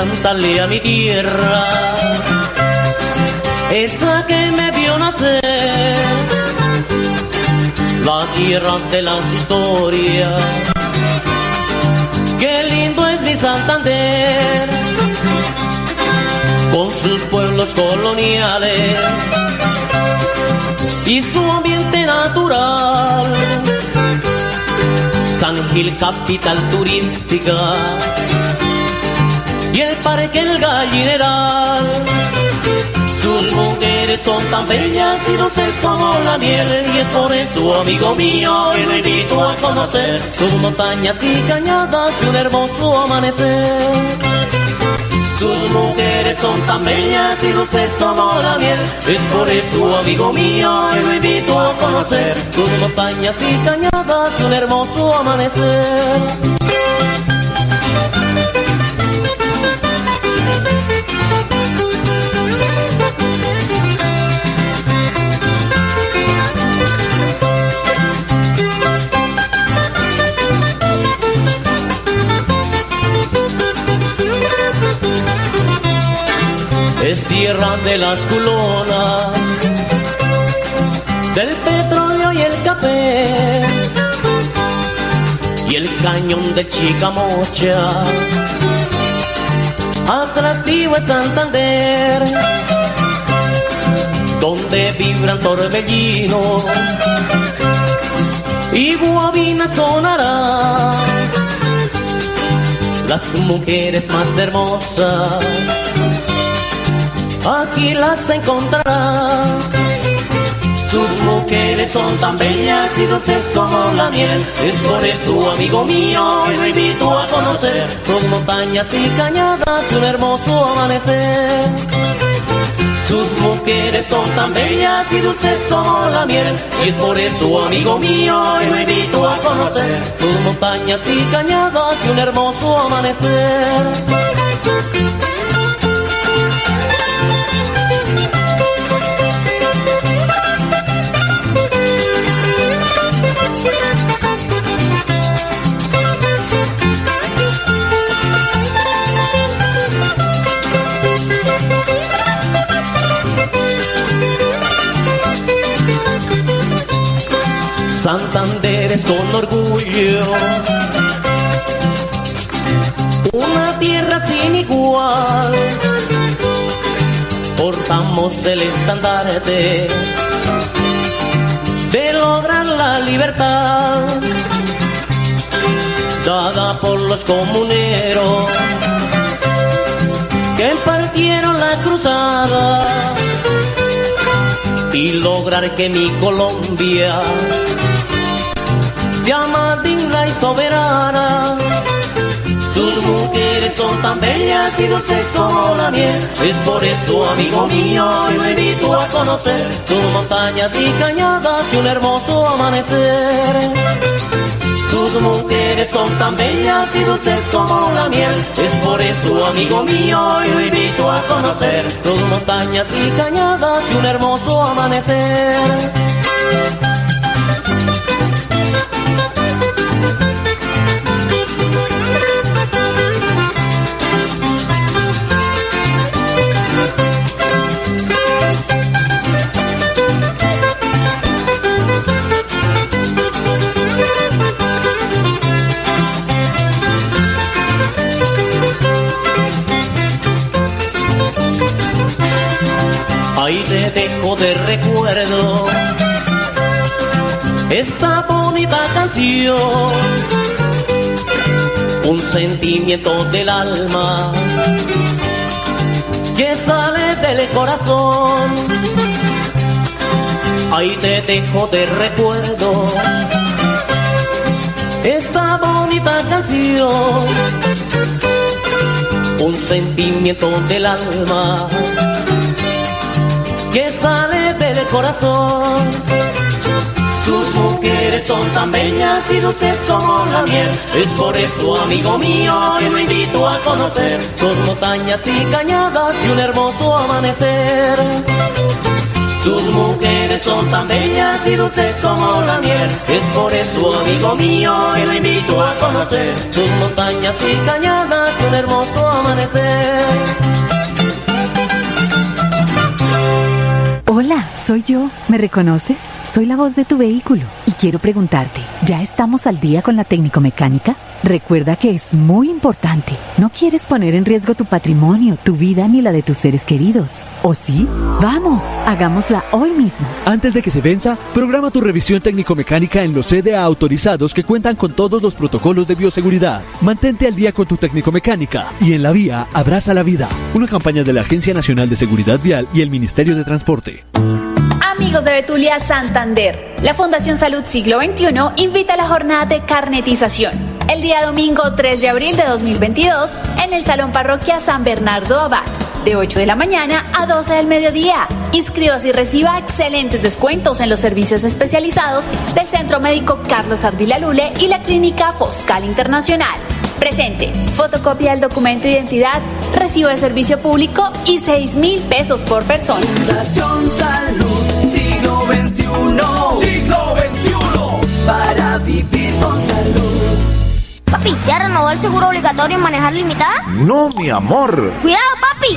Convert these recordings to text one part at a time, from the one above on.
Cantarle a mi tierra, esa que me vio nacer, la tierra de las historias. Qué lindo es mi Santander, con sus pueblos coloniales. Y su ambiente natural. San Gil, capital turística y el parque el gallineral. Sus mujeres son tan bellas y dulces como la miel y es por eso, amigo mío, y lo invito a conocer sus montañas y cañadas y un hermoso amanecer. Sus mujeres son tan bellas y dulces como la miel. Es por eso, amigo mío, y lo invito a conocer sus montañas y cañadas y un hermoso amanecer. De las culonas, del petróleo y el café, y el cañón de Chicamocha. Atractivo es Santander, donde vibran torbellinos y guabina sonará. Las mujeres más hermosas aquí las encontrarás. Sus mujeres son tan bellas y dulces como la miel. Es por eso, amigo mío, lo invito a conocer sus montañas y cañadas y un hermoso amanecer. Sus mujeres son tan bellas y dulces como la miel. Y es por eso, amigo mío, lo invito a conocer sus montañas y cañadas y un hermoso amanecer. De lograr la libertad dada por los comuneros que partieron la cruzada y lograr que mi Colombia llama digna y soberana. Mujeres son tan bellas y dulces como la miel. Es por eso, amigo mío, yo invito a conocer sus montañas y cañadas y un hermoso amanecer. Sus mujeres son tan bellas y dulces como la miel. Es por eso, amigo mío, yo invito a conocer sus montañas y cañadas y un hermoso amanecer. Ahí te dejo de recuerdo esta bonita canción, un sentimiento del alma que sale del corazón. Ahí te dejo de recuerdo esta bonita canción, un sentimiento del alma corazón. Sus mujeres son tan bellas y dulces como la miel. Es por eso, amigo mío, que lo invito a conocer sus montañas y cañadas y un hermoso amanecer. Sus mujeres son tan bellas y dulces como la miel. Es por eso, amigo mío, que lo invito a conocer sus montañas y cañadas y un hermoso amanecer. Soy yo. ¿Me reconoces? Soy la voz de tu vehículo y quiero preguntarte, ¿ya estamos al día con la técnico mecánica? Recuerda que es muy importante. No quieres poner en riesgo tu patrimonio, tu vida ni la de tus seres queridos. ¿O sí? Vamos, hagámosla hoy mismo. Antes de que se venza, programa tu revisión técnico-mecánica en los CDA autorizados que cuentan con todos los protocolos de bioseguridad. Mantente al día con tu técnico-mecánica y en la vía abraza la vida. Una campaña de la Agencia Nacional de Seguridad Vial y el Ministerio de Transporte. Amigos de Betulia Santander, la Fundación Salud Siglo XXI invita a la jornada de carnetización el día domingo 3 de abril de 2022 en el Salón Parroquia San Bernardo Abad, de 8 de la mañana a 12 del mediodía. Inscríbase y reciba excelentes descuentos en los servicios especializados del Centro Médico Carlos Ardila Lule y la Clínica Foscal Internacional. Presente, fotocopia del documento de identidad, recibo de servicio público y 6 mil pesos por persona. Fundación Salud, siglo XXI, siglo XXI, para vivir con salud. Papi, ¿ya renovó el seguro obligatorio en manejar limitada? No, mi amor. Cuidado, papi.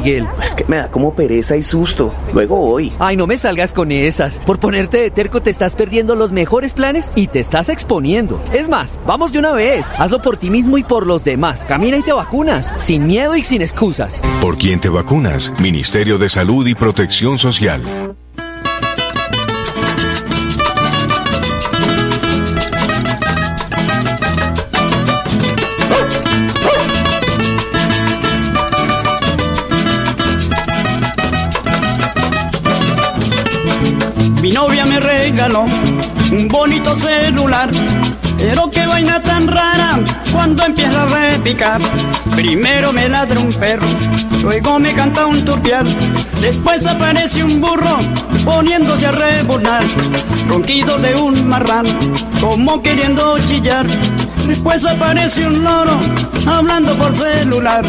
Miguel? Es que me da como pereza y susto. Luego voy. Ay, no me salgas con esas. Por ponerte de terco te estás perdiendo los mejores planes y te estás exponiendo. Es más, vamos de una vez. Hazlo por ti mismo y por los demás. Camina y te vacunas. Sin miedo y sin excusas. ¿Por quién te vacunas? Ministerio de Salud y Protección Social. Mi novia me regaló un bonito celular. Pero qué vaina tan rara cuando empieza a repicar. Primero me ladra un perro, luego me canta un turpial. Después aparece un burro poniéndose a rebunar. Ronquido de un marrán, como queriendo chillar. Después aparece un loro hablando por celular.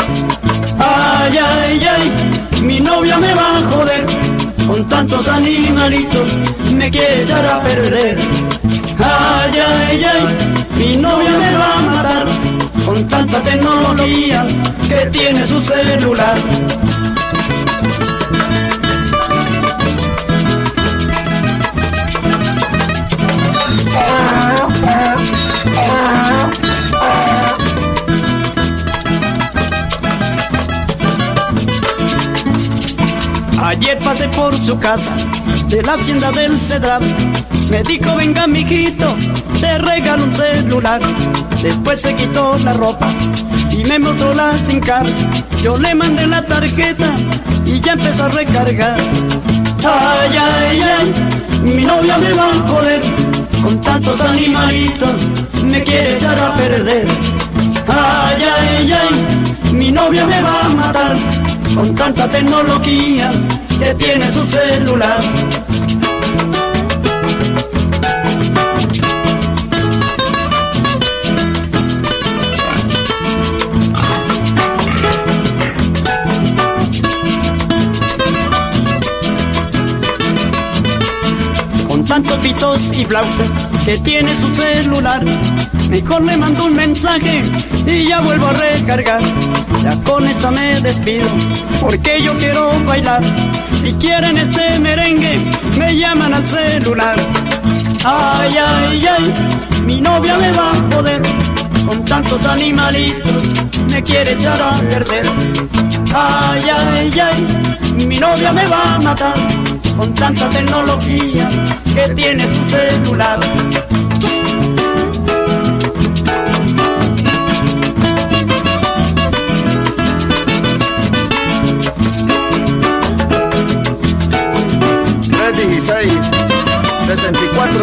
Ay, ay, ay, mi novia me va a joder con tantos animalitos me quiere echar a perder. Ay, ay, ay, mi novia me va a matar con tanta tecnología que tiene su celular. Por su casa de la hacienda del Cedral. Me dijo, venga mijito, te regalo un celular. Después se quitó la ropa y me mostró la sin Yo le mandé la tarjeta y ya empezó a recargar. Ay, ay, ay, mi novia me va a joder. Con tantos animalitos me quiere echar a perder. Ay, ay, ay, mi novia me va a matar con tanta tecnología que tiene tu celular. Con tantos pitos y flautas que tiene su celular Mejor le mando un mensaje y ya vuelvo a recargar. Ya con esta me despido porque yo quiero bailar. Si quieren este merengue, me llaman al celular. Ay, ay, ay, mi novia me va a joder con tantos animalitos, me quiere echar a perder. Ay, ay, ay, mi novia me va a matar con tanta tecnología que tiene su celular.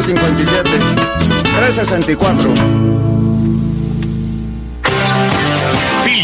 357 364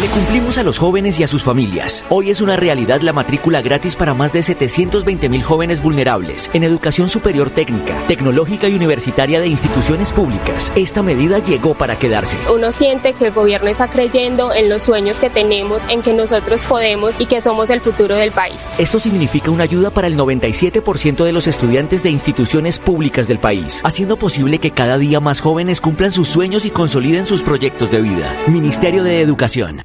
Le cumplimos a los jóvenes y a sus familias. Hoy es una realidad la matrícula gratis para más de 720 mil jóvenes vulnerables en educación superior técnica, tecnológica y universitaria de instituciones públicas. Esta medida llegó para quedarse. Uno siente que el gobierno está creyendo en los sueños que tenemos, en que nosotros podemos y que somos el futuro del país. Esto significa una ayuda para el 97% de los estudiantes de instituciones públicas del país, haciendo posible que cada día más jóvenes cumplan sus sueños y consoliden sus proyectos de vida. Ministerio de Educación.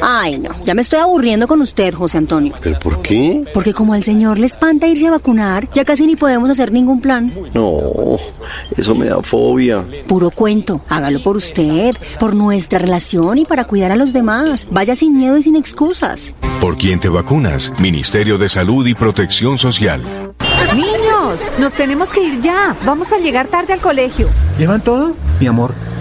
Ay, no, ya me estoy aburriendo con usted, José Antonio. ¿Pero por qué? Porque como al señor le espanta irse a vacunar, ya casi ni podemos hacer ningún plan. No, eso me da fobia. Puro cuento, hágalo por usted, por nuestra relación y para cuidar a los demás. Vaya sin miedo y sin excusas. ¿Por quién te vacunas? Ministerio de Salud y Protección Social. Niños, nos tenemos que ir ya. Vamos a llegar tarde al colegio. ¿Llevan todo? Mi amor,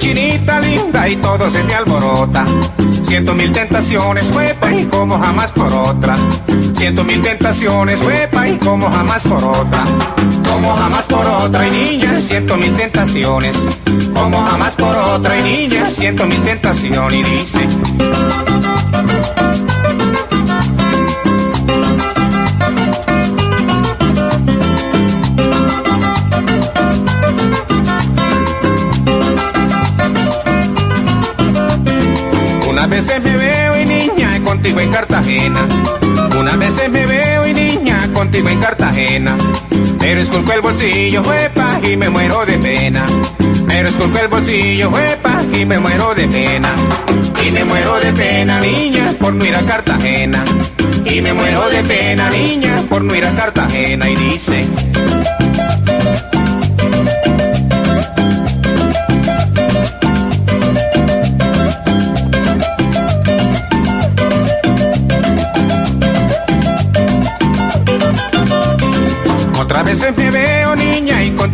Chinita linda y todo se me alborota. Siento mil tentaciones, huepa y como jamás por otra. Siento mil tentaciones, huepa y como jamás por otra. Como jamás por otra y niña, siento mil tentaciones. Como jamás por otra y niña, siento mil tentaciones y dice. Cartagena. Unas veces me veo y niña contigo en Cartagena. Pero esculco el bolsillo, huepa, y me muero de pena. Pero esculco el bolsillo, huepa, y me muero de pena. Y me muero de pena, niña, por no ir a Cartagena. Y me muero de pena, niña, por no ir a Cartagena. Y dice.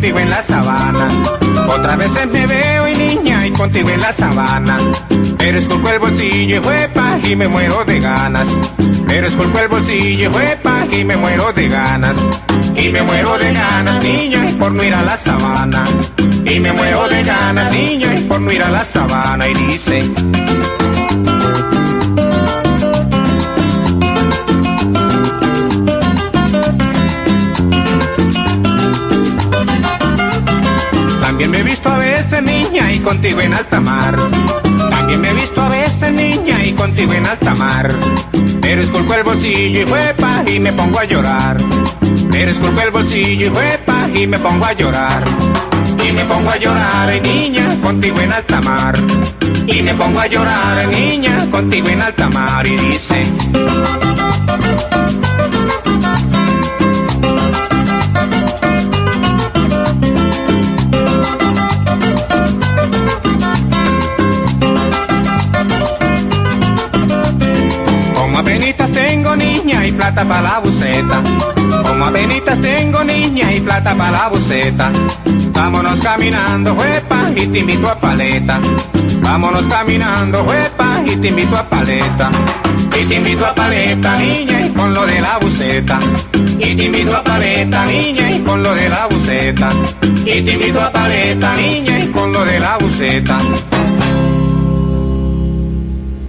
Contigo en la sabana. Otras veces me veo y niña y contigo en la sabana. Pero esculco el bolsillo y huepa y me muero de ganas. Pero esculco el bolsillo y huepa y me muero de ganas. Y me muero de ganas, niña, por no ir a la sabana. Y me muero de ganas, niña, por no ir a la sabana. Y dice. Visto a veces niña y contigo en alta mar. También me he visto a veces niña y contigo en alta mar. Pero esculco el bolsillo y huepa y me pongo a llorar. Pero esculco el bolsillo y huepa y me pongo a llorar. Y me pongo a llorar, niña, contigo en alta mar. Y me pongo a llorar, niña, contigo en alta mar. Y dice. Plata para la buceta. Como apenitas tengo niña y plata para la buceta. Vámonos caminando, huepa, y te invito a paleta. Vámonos caminando, huepa, y te invito a paleta. Y te invito a paleta, niña, y con lo de la buceta. Y te invito a paleta, niña, y con lo de la buceta. Y te invito a paleta, niña, y con lo de la buceta.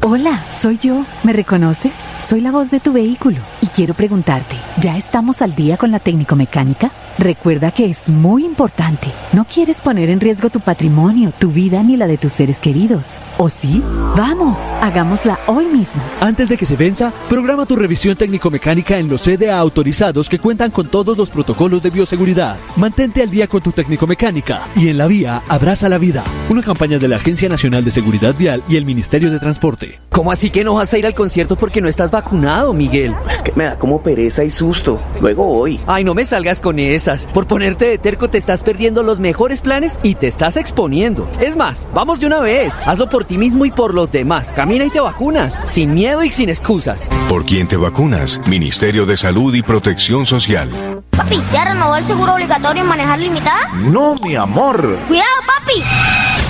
Hola, soy yo. ¿Me reconoces? Soy la voz de tu vehículo quiero preguntarte, ¿ya estamos al día con la técnico mecánica? Recuerda que es muy importante. No quieres poner en riesgo tu patrimonio, tu vida ni la de tus seres queridos. ¿O sí? Vamos, hagámosla hoy mismo. Antes de que se venza, programa tu revisión técnico-mecánica en los CDA autorizados que cuentan con todos los protocolos de bioseguridad. Mantente al día con tu técnico-mecánica y en la vía abraza la vida. Una campaña de la Agencia Nacional de Seguridad Vial y el Ministerio de Transporte. ¿Cómo así que no vas a ir al concierto porque no estás vacunado, Miguel? Es que me da como pereza y susto. Luego voy. Ay, no me salgas con Por ponerte de terco te estás perdiendo los mejores planes y te estás exponiendo. Es más, vamos de una vez. Hazlo por ti mismo y por los demás. Camina y te vacunas. Sin miedo y sin excusas. ¿Por quién te vacunas? Ministerio de Salud y Protección Social. Papi, ¿ya renovó el seguro obligatorio en manejar limitada? No, mi amor. ¡Cuidado, papi!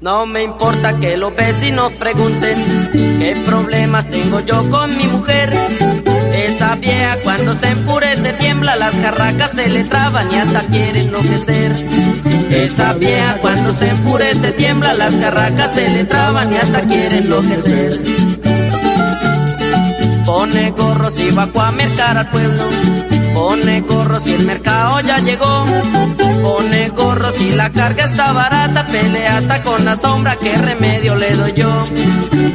No me importa que los vecinos pregunten qué problemas tengo yo con mi mujer. Esa vieja cuando se enfurece tiembla, las carracas se le traban y hasta quiere enloquecer. Esa vieja cuando se enfurece tiembla, las carracas se le traban y hasta quiere enloquecer. Pone gorros y va a mercar al pueblo. Pone gorros y el mercado ya llegó. Pone gorros y la carga está barata. Pelea hasta con la sombra, ¿qué remedio le doy yo?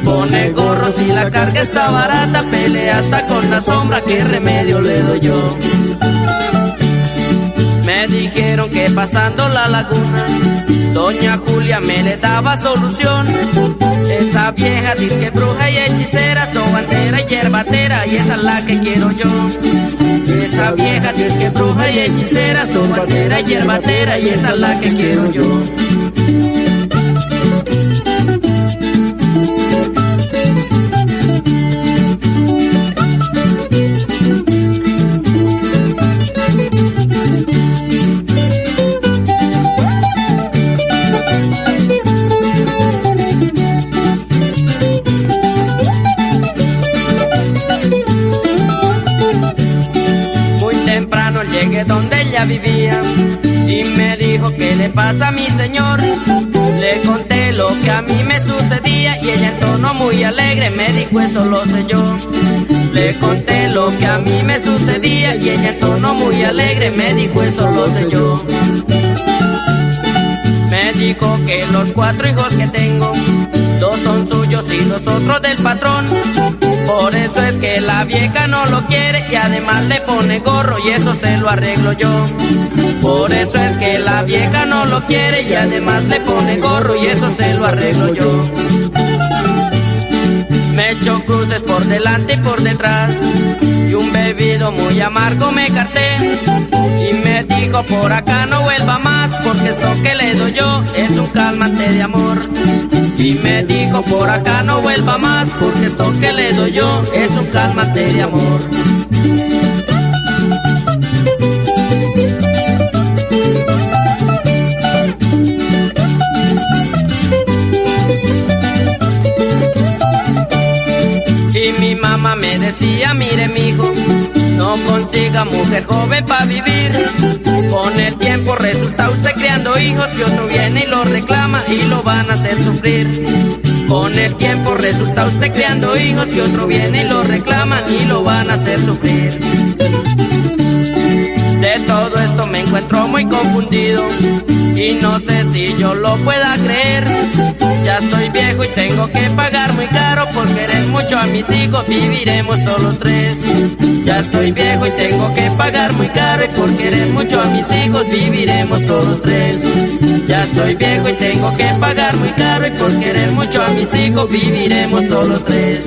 Pone gorros y la carga está barata. Pelea hasta con la sombra, ¿qué remedio le doy yo? Me dijeron que pasando la laguna, Doña Julia me le daba solución. Esa vieja disque bruja y hechicera, sobantera y yerbatera, y esa es la que quiero yo. Esa vieja disque bruja y hechicera, sobantera y yerbatera, y esa es la que quiero yo. Pasa mi señor. Le conté lo que a mí me sucedía y ella en tono muy alegre me dijo eso lo sé yo. Le conté lo que a mí me sucedía y ella en tono muy alegre me dijo eso lo sé yo. Me dijo que los cuatro hijos que tengo, dos son suyos y los otros del patrón. Por eso es que la vieja no lo quiere y además le pone gorro y eso se lo arreglo yo. Por eso es que la vieja no lo quiere y además le pone gorro y eso se lo arreglo yo. Por delante y por detrás. Y un bebido muy amargo me carté. Y me dijo por acá no vuelva más, porque esto que le doy yo es un calmante de amor. Y me dijo por acá no vuelva más, porque esto que le doy yo es un calmante de amor. Mamá me decía, mire mijo, no consiga mujer joven para vivir. Con el tiempo resulta usted criando hijos que otro viene y lo reclama y lo van a hacer sufrir. Con el tiempo resulta usted criando hijos que otro viene y lo reclama y lo van a hacer sufrir. De todo esto me encuentro muy confundido y no sé si yo lo pueda creer. Ya estoy viejo y tengo que pagar muy caro por querer mucho a mis hijos, viviremos todos los tres. Ya estoy viejo y tengo que pagar muy caro y por querer mucho a mis hijos, viviremos todos los tres. Ya estoy viejo y tengo que pagar muy caro y por querer mucho a mis hijos, viviremos todos los tres.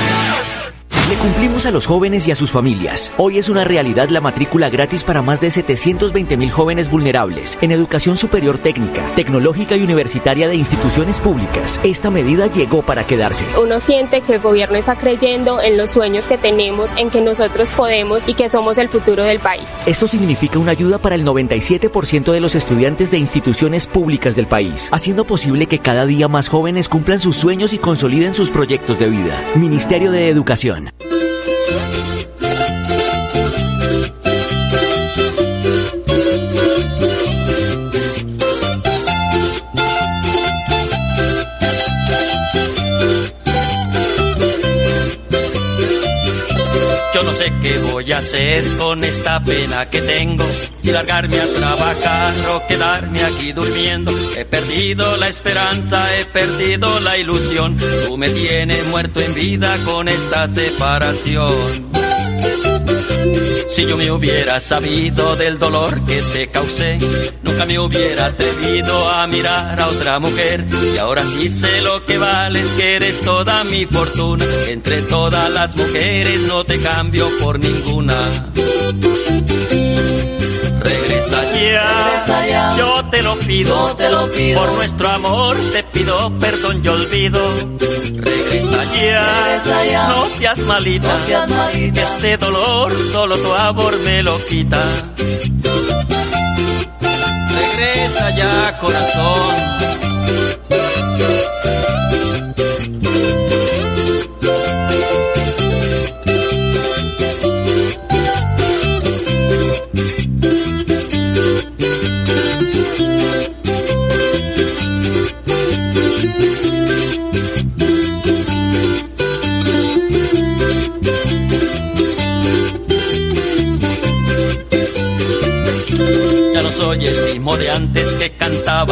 Cumplimos a los jóvenes y a sus familias. Hoy es una realidad la matrícula gratis para más de 720 mil jóvenes vulnerables en educación superior técnica, tecnológica y universitaria de instituciones públicas. Esta medida llegó para quedarse. Uno siente que el gobierno está creyendo en los sueños que tenemos, en que nosotros podemos y que somos el futuro del país. Esto significa una ayuda para el 97% de los estudiantes de instituciones públicas del país, haciendo posible que cada día más jóvenes cumplan sus sueños y consoliden sus proyectos de vida. Ministerio de Educación. Voy hacer con esta pena que tengo. Si largarme a trabajar o quedarme aquí durmiendo. He perdido la esperanza, he perdido la ilusión. Tú me tienes muerto en vida con esta separación. Si yo me hubiera sabido del dolor que te causé, nunca me hubiera atrevido a mirar a otra mujer. Y ahora sí sé lo que vales, que eres toda mi fortuna. Entre todas las mujeres no te cambio por ninguna. Ya. yo te lo pido, Yo te lo pido. por nuestro amor te pido perdón y olvido. Regresa ya, Regresa ya. no seas malita, No seas malita. este dolor solo tu amor me lo quita. Regresa ya, corazón.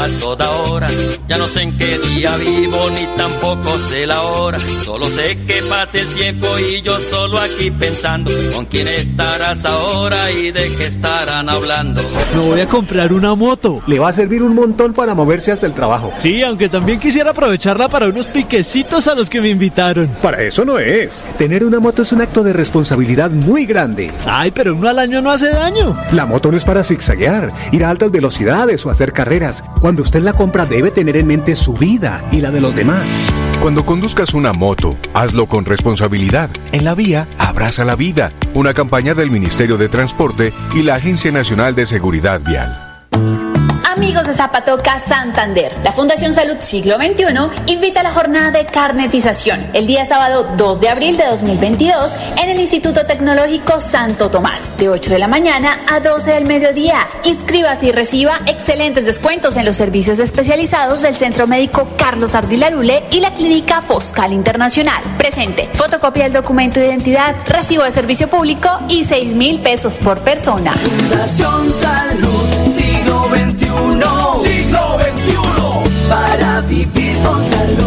A toda hora. Ya no sé en qué día vivo ni tampoco sé la hora. Solo sé que pasa el tiempo y yo solo aquí pensando con quién estarás ahora y de qué estarán hablando. Me voy a comprar una moto. Le va a servir un montón para moverse hasta el trabajo. Sí, aunque también quisiera aprovecharla para unos piquecitos a los que me invitaron. Para eso no es. Tener una moto es un acto de responsabilidad muy grande. Ay, pero uno al año no hace daño. La moto no es para zigzaguear, ir a altas velocidades o hacer carreras. Cuando usted la compra debe tener en mente su vida y la de los demás. Cuando conduzcas una moto, hazlo con responsabilidad. En la vía, abraza la vida. Una campaña del Ministerio de Transporte y la Agencia Nacional de Seguridad Vial. Amigos de Zapatoca Santander, la Fundación Salud Siglo XXI invita a la jornada de carnetización el día sábado 2 de abril de 2022 en el Instituto Tecnológico Santo Tomás, de 8 de la mañana a 12 del mediodía. Inscríbase y reciba excelentes descuentos en los servicios especializados del Centro Médico Carlos Ardilarule y la Clínica Foscal Internacional. Presente, fotocopia del documento de identidad, recibo de servicio público y 6 mil pesos por persona. Fundación Salud, siglo XXI. Siglo XXI. Para vivir con salud.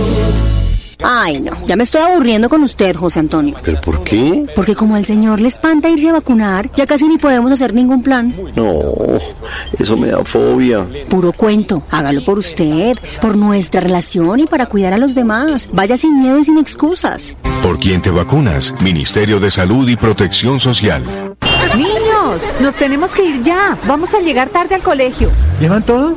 Ay, no, ya me estoy aburriendo con usted, José Antonio. ¿Pero por qué? Porque como al señor le espanta irse a vacunar, ya casi ni podemos hacer ningún plan. No, eso me da fobia. Puro cuento, hágalo por usted, por nuestra relación y para cuidar a los demás. Vaya sin miedo y sin excusas. ¿Por quién te vacunas? Ministerio de Salud y Protección Social. Niños, nos tenemos que ir ya. Vamos a llegar tarde al colegio. ¿Llevan todo?